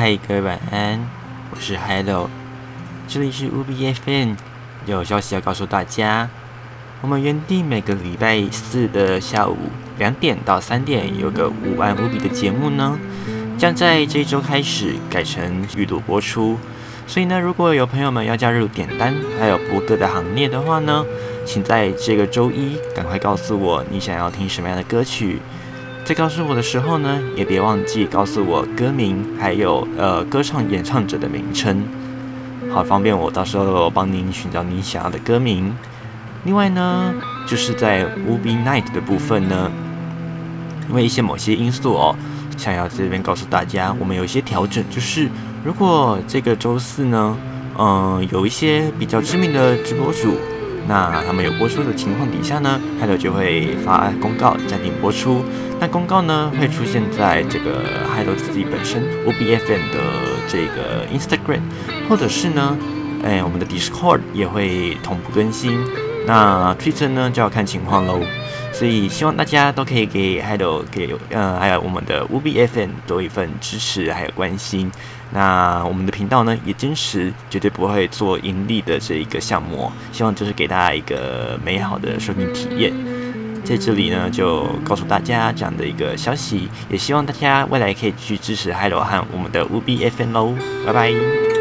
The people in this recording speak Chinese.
嗨，各位晚安，我是 Hello，这里是 UBFM，有消息要告诉大家，我们原定每个礼拜四的下午两点到三点有个午安 UB 的节目呢，将在这一周开始改成预录播出，所以呢，如果有朋友们要加入点单还有播歌的行列的话呢，请在这个周一赶快告诉我你想要听什么样的歌曲。在告诉我的时候呢，也别忘记告诉我歌名，还有呃歌唱演唱者的名称，好方便我到时候帮您寻找你想要的歌名。另外呢，就是在 UB Night 的部分呢，因为一些某些因素哦，想要这边告诉大家，我们有一些调整，就是如果这个周四呢，嗯、有一些比较知名的直播主。那他们有播出的情况底下呢，Hello 就会发公告暂停播出。那公告呢会出现在这个 Hello 自己本身 UBFM 的这个 Instagram，或者是呢，哎，我们的 Discord 也会同步更新。那 Twitter 呢就要看情况喽。所以希望大家都可以给 Hello 给呃还有我们的 UBFM 多一份支持还有关心。那我们的频道呢，也坚持绝对不会做盈利的这一个项目，希望就是给大家一个美好的收听体验。在这里呢，就告诉大家这样的一个消息，也希望大家未来可以继续支持 Hello 和我们的 UBFM 喽，拜拜。